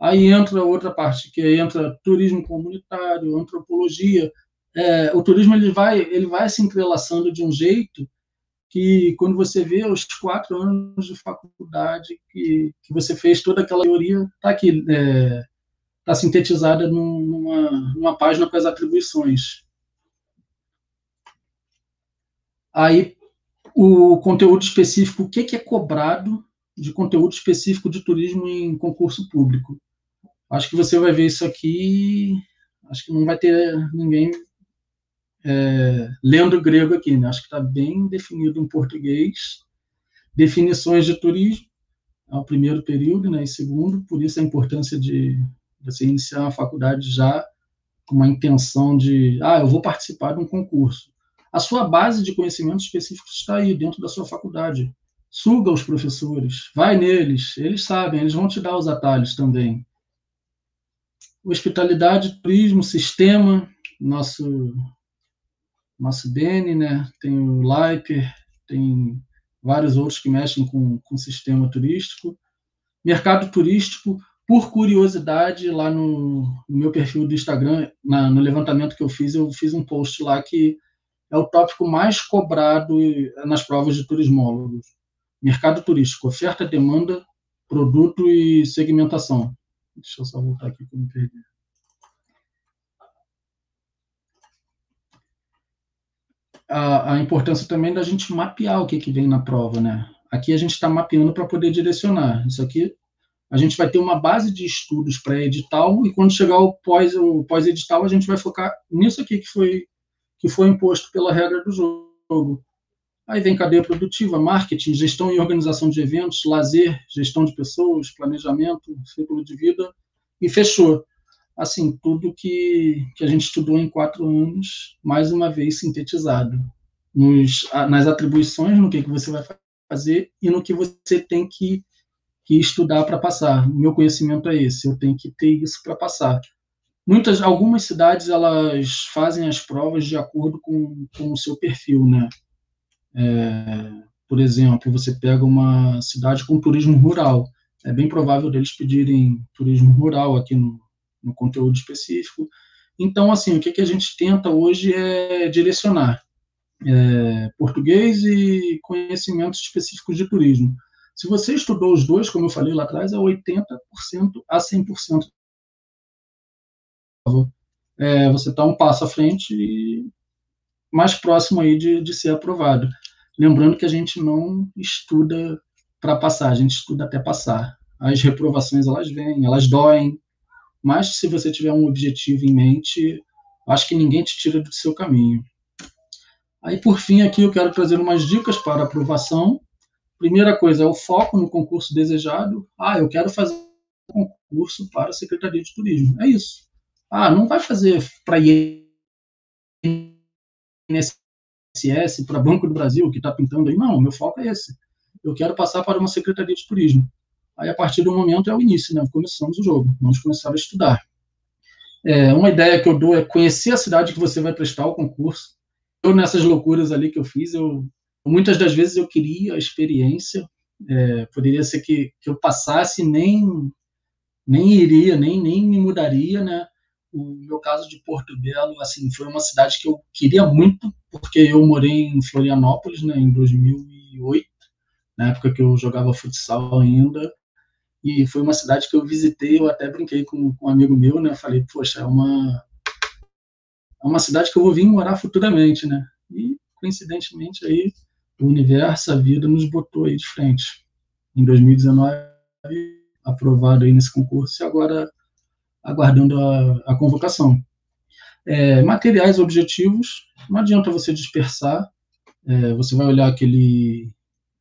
[SPEAKER 2] Aí entra outra parte, que entra turismo comunitário, antropologia. É, o turismo ele vai, ele vai se entrelaçando de um jeito que, quando você vê os quatro anos de faculdade que, que você fez toda aquela teoria, está aqui. É, está sintetizada numa, numa página com as atribuições. Aí, o conteúdo específico, o que é cobrado de conteúdo específico de turismo em concurso público? Acho que você vai ver isso aqui, acho que não vai ter ninguém é, lendo grego aqui, né? Acho que está bem definido em português. Definições de turismo, é o primeiro período, né? E segundo, por isso a importância de você iniciar a faculdade já com uma intenção de, ah, eu vou participar de um concurso. A sua base de conhecimentos específicos está aí, dentro da sua faculdade. Suga os professores, vai neles, eles sabem, eles vão te dar os atalhos também. Hospitalidade, turismo, sistema, nosso nosso Bene, né? Tem o Liper, tem vários outros que mexem com o sistema turístico. Mercado turístico, por curiosidade, lá no, no meu perfil do Instagram, na, no levantamento que eu fiz, eu fiz um post lá que é o tópico mais cobrado nas provas de turismólogos. Mercado turístico, oferta, demanda, produto e segmentação. Deixa eu só voltar aqui eu me perdi. a, a, importância também da gente mapear o que, que vem na prova, né? Aqui a gente está mapeando para poder direcionar. Isso aqui a gente vai ter uma base de estudos pré-edital e quando chegar o pós o pós-edital a gente vai focar nisso aqui que foi que foi imposto pela regra do jogo. Aí vem cadeia produtiva, marketing, gestão e organização de eventos, lazer, gestão de pessoas, planejamento, ciclo de vida e fechou. Assim, tudo que, que a gente estudou em quatro anos, mais uma vez sintetizado. Nos, nas atribuições, no que, que você vai fazer e no que você tem que que estudar para passar. Meu conhecimento é esse, eu tenho que ter isso para passar. Muitas, algumas cidades elas fazem as provas de acordo com, com o seu perfil, né? É, por exemplo, você pega uma cidade com turismo rural, é bem provável deles pedirem turismo rural aqui no, no conteúdo específico. Então, assim, o que, que a gente tenta hoje é direcionar é, português e conhecimentos específicos de turismo. Se você estudou os dois, como eu falei lá atrás, é 80% a 100%. É, você está um passo à frente e mais próximo aí de, de ser aprovado. Lembrando que a gente não estuda para passar, a gente estuda até passar. As reprovações, elas vêm, elas doem, mas se você tiver um objetivo em mente, acho que ninguém te tira do seu caminho. Aí, por fim, aqui eu quero trazer umas dicas para aprovação Primeira coisa é o foco no concurso desejado. Ah, eu quero fazer um concurso para a Secretaria de Turismo. É isso. Ah, não vai fazer para INSS, para Banco do Brasil, que está pintando aí. Não, meu foco é esse. Eu quero passar para uma Secretaria de Turismo. Aí, a partir do momento, é o início, né? Começamos o jogo. Vamos começar a estudar. É, uma ideia que eu dou é conhecer a cidade que você vai prestar o concurso. Eu, nessas loucuras ali que eu fiz, eu Muitas das vezes eu queria a experiência, é, poderia ser que, que eu passasse nem nem iria, nem, nem me mudaria, né? O meu caso de Porto Belo, assim, foi uma cidade que eu queria muito, porque eu morei em Florianópolis, né, em 2008, na época que eu jogava futsal ainda, e foi uma cidade que eu visitei, eu até brinquei com, com um amigo meu, né, falei, poxa, é uma, é uma cidade que eu vou vir morar futuramente, né, e coincidentemente aí o universo, a vida nos botou aí de frente. Em 2019, aprovado aí nesse concurso e agora aguardando a, a convocação. É, materiais objetivos, não adianta você dispersar, é, você vai olhar aquele,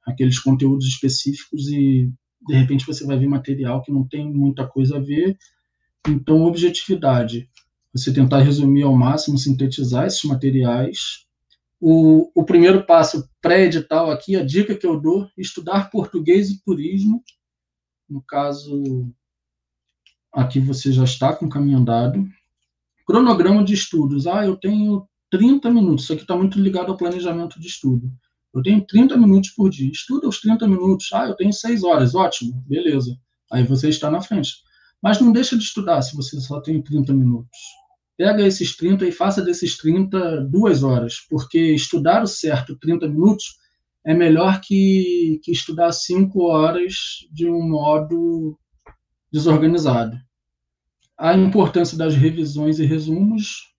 [SPEAKER 2] aqueles conteúdos específicos e de repente você vai ver material que não tem muita coisa a ver. Então, objetividade, você tentar resumir ao máximo, sintetizar esses materiais o, o primeiro passo pré-edital aqui, a dica que eu dou, estudar português e turismo. No caso, aqui você já está com o caminho andado. Cronograma de estudos. Ah, eu tenho 30 minutos. Isso aqui está muito ligado ao planejamento de estudo. Eu tenho 30 minutos por dia. Estuda os 30 minutos. Ah, eu tenho 6 horas. Ótimo, beleza. Aí você está na frente. Mas não deixa de estudar se você só tem 30 minutos pega esses 30 e faça desses 30 duas horas, porque estudar o certo 30 minutos é melhor que, que estudar cinco horas de um modo desorganizado. A importância das revisões e resumos.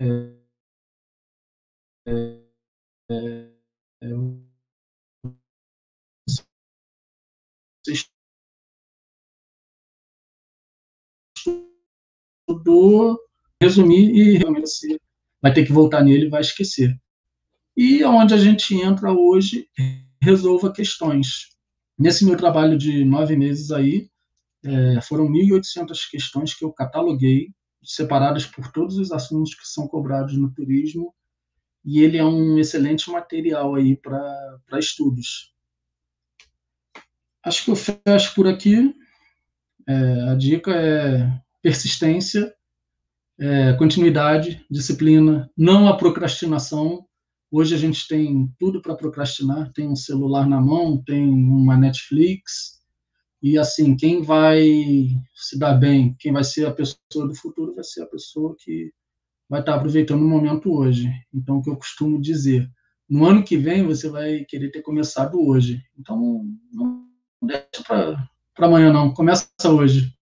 [SPEAKER 2] É, é, é, estudou, resumir e realmente vai ter que voltar nele e vai esquecer. E onde a gente entra hoje, resolva questões. Nesse meu trabalho de nove meses aí, é, foram 1.800 questões que eu cataloguei, separadas por todos os assuntos que são cobrados no turismo, e ele é um excelente material aí para estudos. Acho que eu fecho por aqui. É, a dica é persistência, é, continuidade, disciplina, não a procrastinação. Hoje a gente tem tudo para procrastinar, tem um celular na mão, tem uma Netflix, e assim, quem vai se dar bem, quem vai ser a pessoa do futuro, vai ser a pessoa que vai estar aproveitando o momento hoje. Então, o que eu costumo dizer, no ano que vem você vai querer ter começado hoje. Então, não deixa para amanhã, não. Começa hoje.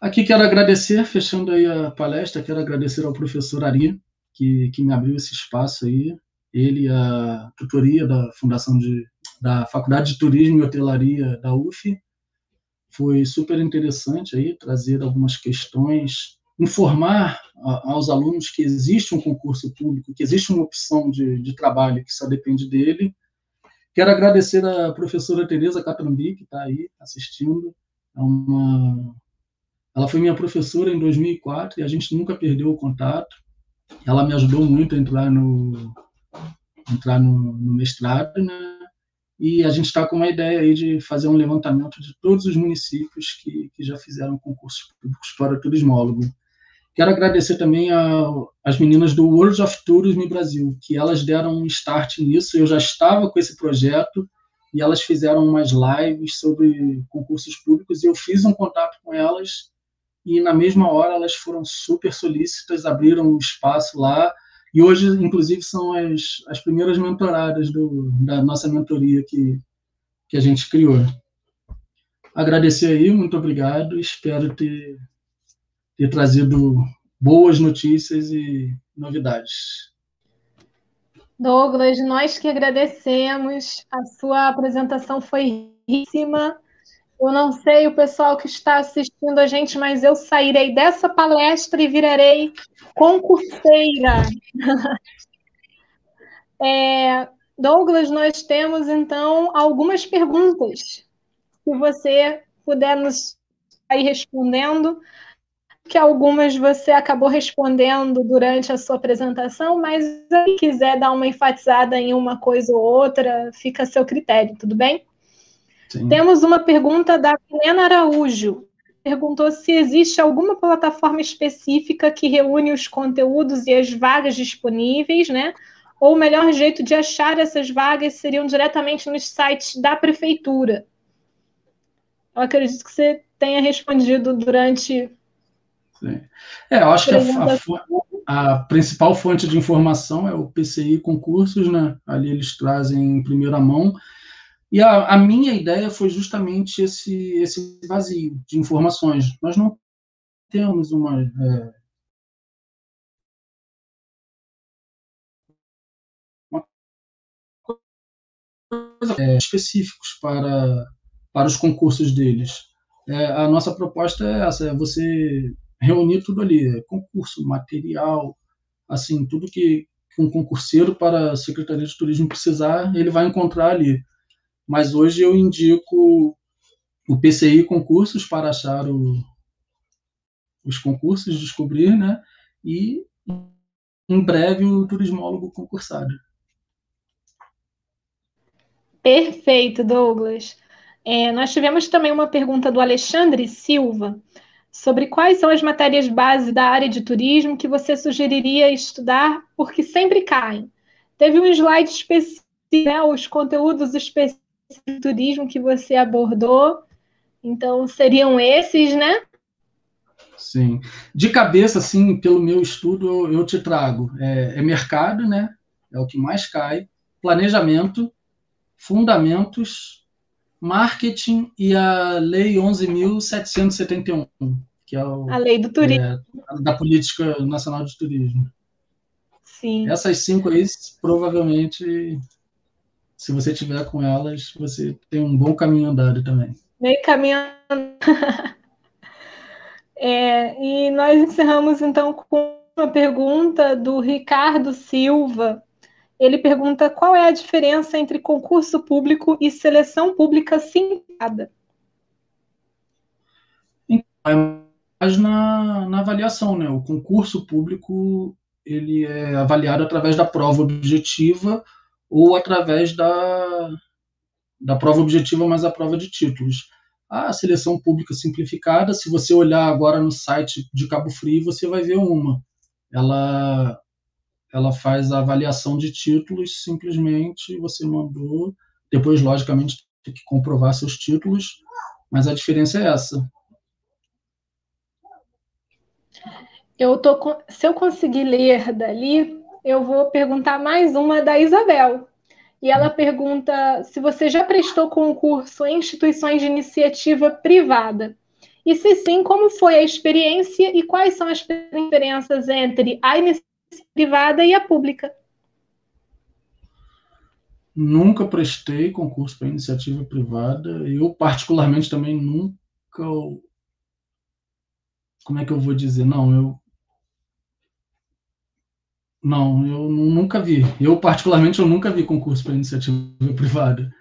[SPEAKER 2] Aqui quero agradecer, fechando aí a palestra, quero agradecer ao professor Ari, que, que me abriu esse espaço aí, ele a tutoria da Fundação de, da Faculdade de Turismo e Hotelaria da UF. Foi super interessante aí trazer algumas questões, informar aos alunos que existe um concurso público, que existe uma opção de, de trabalho que só depende dele. Quero agradecer a professora Tereza Catrambi, que está aí assistindo. É uma ela foi minha professora em 2004 e a gente nunca perdeu o contato. Ela me ajudou muito a entrar no, entrar no, no mestrado, né? E a gente está com uma ideia aí de fazer um levantamento de todos os municípios que, que já fizeram concursos públicos para turismólogo. Quero agradecer também às meninas do World of Tourism Brasil, que elas deram um start nisso. Eu já estava com esse projeto e elas fizeram umas lives sobre concursos públicos e eu fiz um contato com elas e na mesma hora elas foram super solícitas, abriram um espaço lá, e hoje, inclusive, são as, as primeiras mentoradas do, da nossa mentoria que, que a gente criou. Agradecer aí, muito obrigado, espero ter, ter trazido boas notícias e novidades.
[SPEAKER 4] Douglas, nós que agradecemos, a sua apresentação foi riquíssima, eu não sei o pessoal que está assistindo a gente, mas eu sairei dessa palestra e virarei concurseira. é, Douglas, nós temos então algumas perguntas. Se você puder nos ir respondendo, que algumas você acabou respondendo durante a sua apresentação, mas se quiser dar uma enfatizada em uma coisa ou outra, fica a seu critério, tudo bem? Sim. Temos uma pergunta da Helena Araújo. Perguntou se existe alguma plataforma específica que reúne os conteúdos e as vagas disponíveis, né? Ou o melhor jeito de achar essas vagas seriam diretamente nos sites da prefeitura. Eu acredito que você tenha respondido durante.
[SPEAKER 2] Sim. É, eu acho que a, a, a, principal fonte de informação é o PCI Concursos, né? Ali eles trazem em primeira mão. E a, a, minha ideia foi justamente esse, esse vazio de informações. Nós não temos uma. É, uma coisa é, específicos para, para os concursos deles. É, a nossa proposta é essa: é você reunir tudo ali, concurso, material, assim, tudo que, que um concurseiro para a Secretaria de Turismo precisar, ele vai encontrar ali mas hoje eu indico o PCI Concursos para achar o, os concursos, descobrir, né? E em breve o turismólogo concursado.
[SPEAKER 4] Perfeito, Douglas. É, nós tivemos também uma pergunta do Alexandre Silva sobre quais são as matérias base da área de turismo que você sugeriria estudar, porque sempre caem. Teve um slide específico, né, os conteúdos específicos turismo que você abordou. Então, seriam esses, né?
[SPEAKER 2] Sim. De cabeça, assim, pelo meu estudo, eu te trago. É, é mercado, né? É o que mais cai. Planejamento, fundamentos, marketing e a Lei 11.771, que é o,
[SPEAKER 4] a Lei do Turismo. É,
[SPEAKER 2] da Política Nacional de Turismo.
[SPEAKER 4] Sim.
[SPEAKER 2] Essas cinco aí, provavelmente, se você tiver com elas, você tem um bom caminho andado também.
[SPEAKER 4] Meio caminho é, E nós encerramos então com uma pergunta do Ricardo Silva. Ele pergunta qual é a diferença entre concurso público e seleção pública.
[SPEAKER 2] Então, é na, na avaliação, né? O concurso público ele é avaliado através da prova objetiva ou através da, da prova objetiva mais a prova de títulos. A seleção pública simplificada, se você olhar agora no site de Cabo Frio, você vai ver uma. Ela, ela faz a avaliação de títulos simplesmente, você mandou, depois, logicamente, tem que comprovar seus títulos, mas a diferença é essa.
[SPEAKER 4] Eu tô, se eu conseguir ler dali, eu vou perguntar mais uma da Isabel. E ela pergunta se você já prestou concurso em instituições de iniciativa privada E se sim, como foi a experiência e quais são as diferenças entre a iniciativa privada e a pública?
[SPEAKER 2] Nunca prestei concurso para iniciativa privada. Eu, particularmente, também nunca. Como é que eu vou dizer? Não, eu. Não, eu nunca vi. Eu, particularmente, eu nunca vi concurso para iniciativa privada.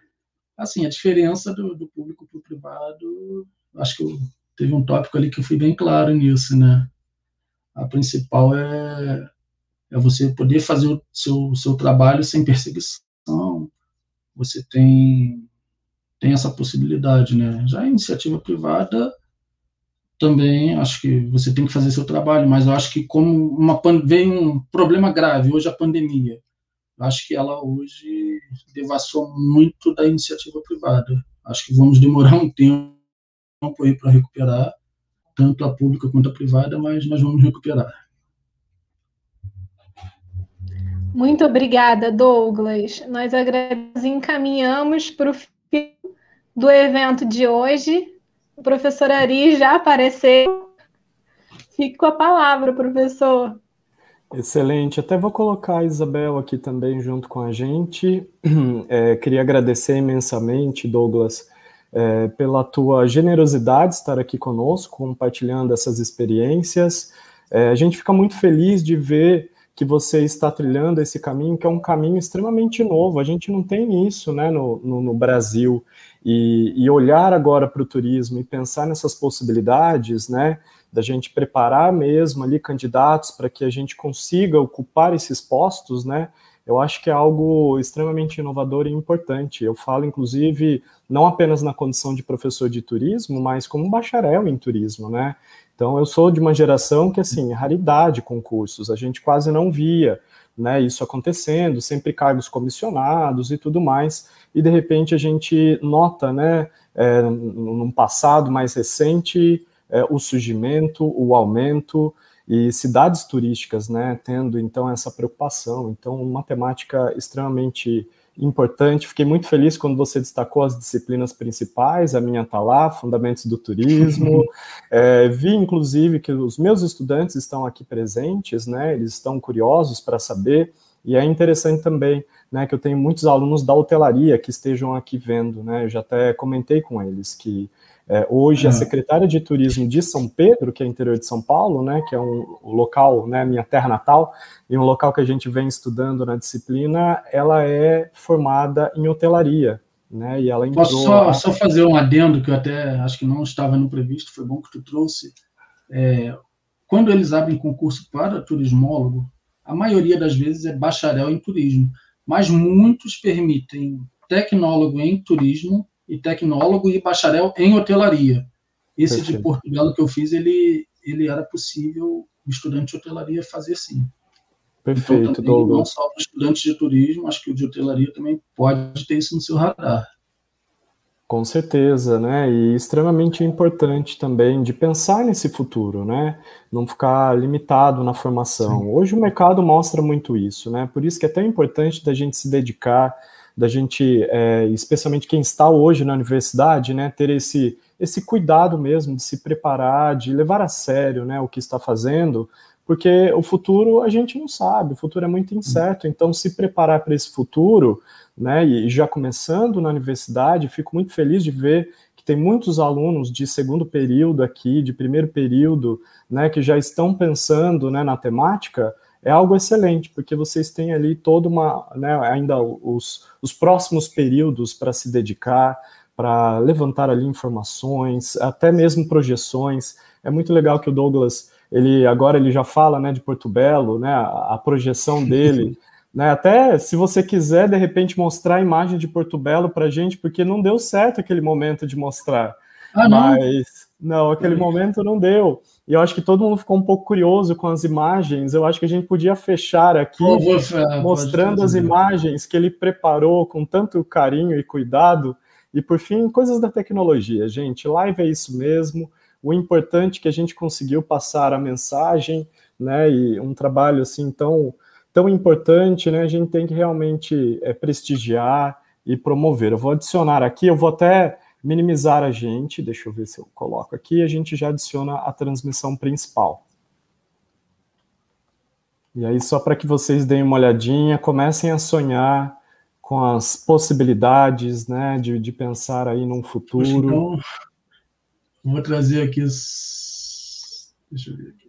[SPEAKER 2] Assim, a diferença do, do público para o privado, acho que eu teve um tópico ali que eu fui bem claro nisso, né? A principal é, é você poder fazer o seu, seu trabalho sem perseguição. Você tem, tem essa possibilidade, né? Já a iniciativa privada também acho que você tem que fazer seu trabalho, mas eu acho que como uma vem um problema grave hoje a pandemia, eu acho que ela hoje devassou muito da iniciativa privada. Acho que vamos demorar um tempo aí para recuperar, tanto a pública quanto a privada, mas nós vamos recuperar.
[SPEAKER 4] Muito obrigada, Douglas. Nós agradecemos encaminhamos para o fim do evento de hoje. O professor Ari já apareceu. Fique com a palavra, professor.
[SPEAKER 1] Excelente. Até vou colocar a Isabel aqui também junto com a gente. É, queria agradecer imensamente, Douglas, é, pela tua generosidade de estar aqui conosco, compartilhando essas experiências. É, a gente fica muito feliz de ver que você está trilhando esse caminho, que é um caminho extremamente novo. A gente não tem isso né, no, no, no Brasil. E, e, olhar agora para o turismo e pensar nessas possibilidades, né, da gente preparar mesmo ali candidatos para que a gente consiga ocupar esses postos, né, eu acho que é algo extremamente inovador e importante. Eu falo, inclusive, não apenas na condição de professor de turismo, mas como bacharel em turismo, né? Então, eu sou de uma geração que, assim, raridade concursos, a gente quase não via né, isso acontecendo, sempre cargos comissionados e tudo mais, e de repente a gente nota, né, é, num passado mais recente, é, o surgimento, o aumento, e cidades turísticas, né, tendo então essa preocupação. Então, uma temática extremamente importante. Fiquei muito feliz quando você destacou as disciplinas principais, a minha está lá, Fundamentos do Turismo. é, vi, inclusive, que os meus estudantes estão aqui presentes, né, eles estão curiosos para saber, e é interessante também, né, que eu tenho muitos alunos da hotelaria que estejam aqui vendo, né, eu já até comentei com eles que é, hoje, a secretária de turismo de São Pedro, que é interior de São Paulo, né, que é um local, né, minha terra natal, e um local que a gente vem estudando na disciplina, ela é formada em hotelaria. Né, e ela.
[SPEAKER 2] Posso só, só fazer um adendo que eu até acho que não estava no previsto, foi bom que tu trouxe. É, quando eles abrem concurso para turismólogo, a maioria das vezes é bacharel em turismo, mas muitos permitem tecnólogo em turismo e tecnólogo e bacharel em hotelaria. Esse Perfeito. de Portugal que eu fiz, ele, ele era possível o estudante de hotelaria fazer sim.
[SPEAKER 1] Perfeito, então,
[SPEAKER 2] também, Não só para estudantes de turismo, acho que o de hotelaria também pode ter isso no seu radar.
[SPEAKER 1] Com certeza, né? E extremamente importante também de pensar nesse futuro, né? Não ficar limitado na formação. Sim. Hoje o mercado mostra muito isso, né? Por isso que é tão importante da gente se dedicar da gente, é, especialmente quem está hoje na universidade, né, ter esse, esse cuidado mesmo de se preparar, de levar a sério né, o que está fazendo, porque o futuro a gente não sabe, o futuro é muito incerto, então se preparar para esse futuro, né, e já começando na universidade, fico muito feliz de ver que tem muitos alunos de segundo período aqui, de primeiro período, né, que já estão pensando né, na temática, é algo excelente, porque vocês têm ali toda uma, né, ainda os, os próximos períodos para se dedicar, para levantar ali informações, até mesmo projeções. É muito legal que o Douglas, ele agora ele já fala, né, de Porto Belo, né, a, a projeção dele, né, até se você quiser de repente mostrar a imagem de Porto Belo para gente, porque não deu certo aquele momento de mostrar, ah, não? mas não, aquele momento não deu. E eu acho que todo mundo ficou um pouco curioso com as imagens. Eu acho que a gente podia fechar aqui mostrando as imagens que ele preparou com tanto carinho e cuidado. E por fim, coisas da tecnologia, gente. Live é isso mesmo. O importante é que a gente conseguiu passar a mensagem, né? E um trabalho assim tão tão importante, né? A gente tem que realmente é, prestigiar e promover. Eu vou adicionar aqui, eu vou até minimizar a gente, deixa eu ver se eu coloco aqui, a gente já adiciona a transmissão principal. E aí, só para que vocês deem uma olhadinha, comecem a sonhar com as possibilidades, né, de, de pensar aí num futuro. Então,
[SPEAKER 2] vou trazer aqui, deixa eu ver aqui.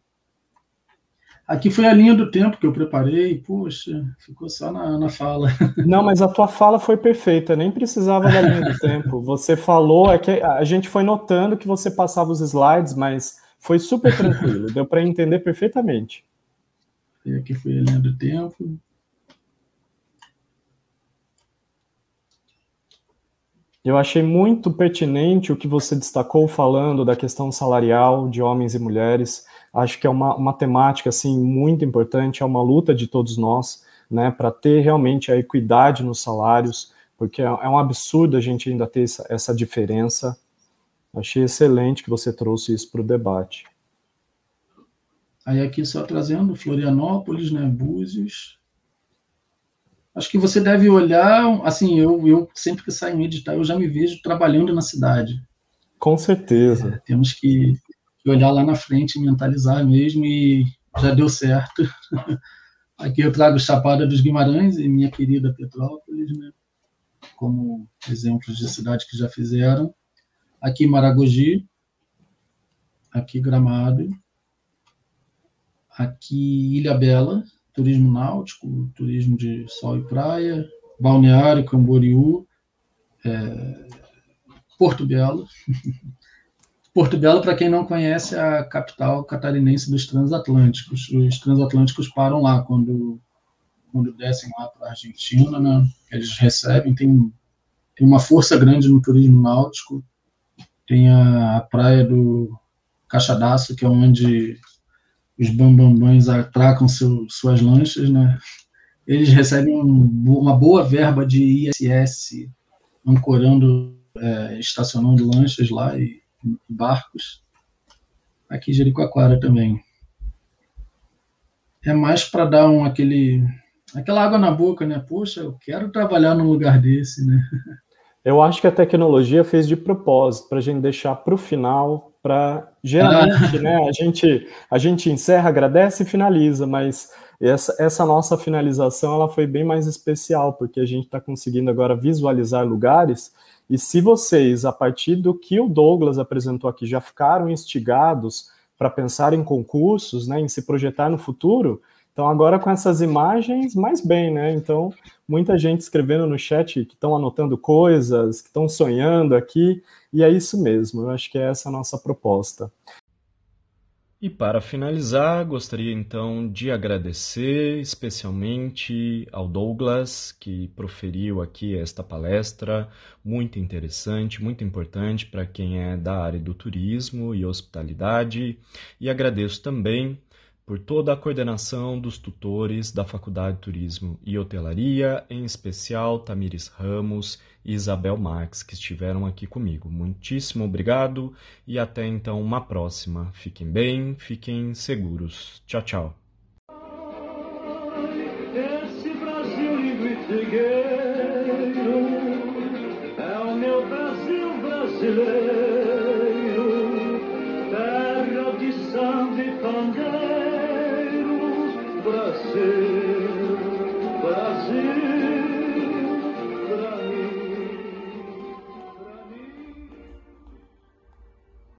[SPEAKER 2] Aqui foi a linha do tempo que eu preparei, poxa, ficou só na, na fala.
[SPEAKER 1] Não, mas a tua fala foi perfeita, nem precisava da linha do tempo. Você falou, é que a gente foi notando que você passava os slides, mas foi super tranquilo, deu para entender perfeitamente.
[SPEAKER 2] E aqui foi a linha do tempo.
[SPEAKER 1] Eu achei muito pertinente o que você destacou falando da questão salarial de homens e mulheres. Acho que é uma, uma temática assim muito importante, é uma luta de todos nós, né, para ter realmente a equidade nos salários, porque é, é um absurdo a gente ainda ter essa, essa diferença. Achei excelente que você trouxe isso para o debate.
[SPEAKER 2] Aí aqui só trazendo Florianópolis, né, Búzios. Acho que você deve olhar, assim, eu, eu sempre que saio em editar, eu já me vejo trabalhando na cidade.
[SPEAKER 1] Com certeza.
[SPEAKER 2] É, temos que que olhar lá na frente, mentalizar mesmo e já deu certo. Aqui eu trago Chapada dos Guimarães e minha querida Petrópolis, né? como exemplos de cidades que já fizeram. Aqui Maragogi, aqui Gramado, aqui Ilha Bela, turismo náutico, turismo de sol e praia, Balneário, Camboriú, é, Porto Belo, Porto Belo, para quem não conhece, é a capital catarinense dos transatlânticos. Os transatlânticos param lá quando, quando descem lá para a Argentina, né? Eles recebem, tem, tem uma força grande no turismo náutico, tem a, a praia do Caixadaço, que é onde os bambambães atracam seu, suas lanchas, né? Eles recebem um, uma boa verba de ISS ancorando, é, estacionando lanchas lá e barcos. Aqui Jericoacoara também. É mais para dar um aquele aquela água na boca, né? Poxa, eu quero trabalhar num lugar desse, né?
[SPEAKER 1] Eu acho que a tecnologia fez de propósito para a gente deixar para o final, para geralmente, ah. né? A gente a gente encerra, agradece e finaliza, mas essa, essa nossa finalização ela foi bem mais especial porque a gente está conseguindo agora visualizar lugares e se vocês, a partir do que o Douglas apresentou aqui, já ficaram instigados para pensar em concursos, né, em se projetar no futuro, então agora com essas imagens, mais bem, né? Então, muita gente escrevendo no chat que estão anotando coisas, que estão sonhando aqui, e é isso mesmo, eu acho que é essa a nossa proposta.
[SPEAKER 5] E para finalizar, gostaria então de agradecer especialmente ao Douglas, que proferiu aqui esta palestra, muito interessante, muito importante para quem é da área do turismo e hospitalidade, e agradeço também por toda a coordenação dos tutores da Faculdade de Turismo e Hotelaria, em especial Tamires Ramos e Isabel Marques, que estiveram aqui comigo. Muitíssimo obrigado e até então uma próxima. Fiquem bem, fiquem seguros. Tchau, tchau.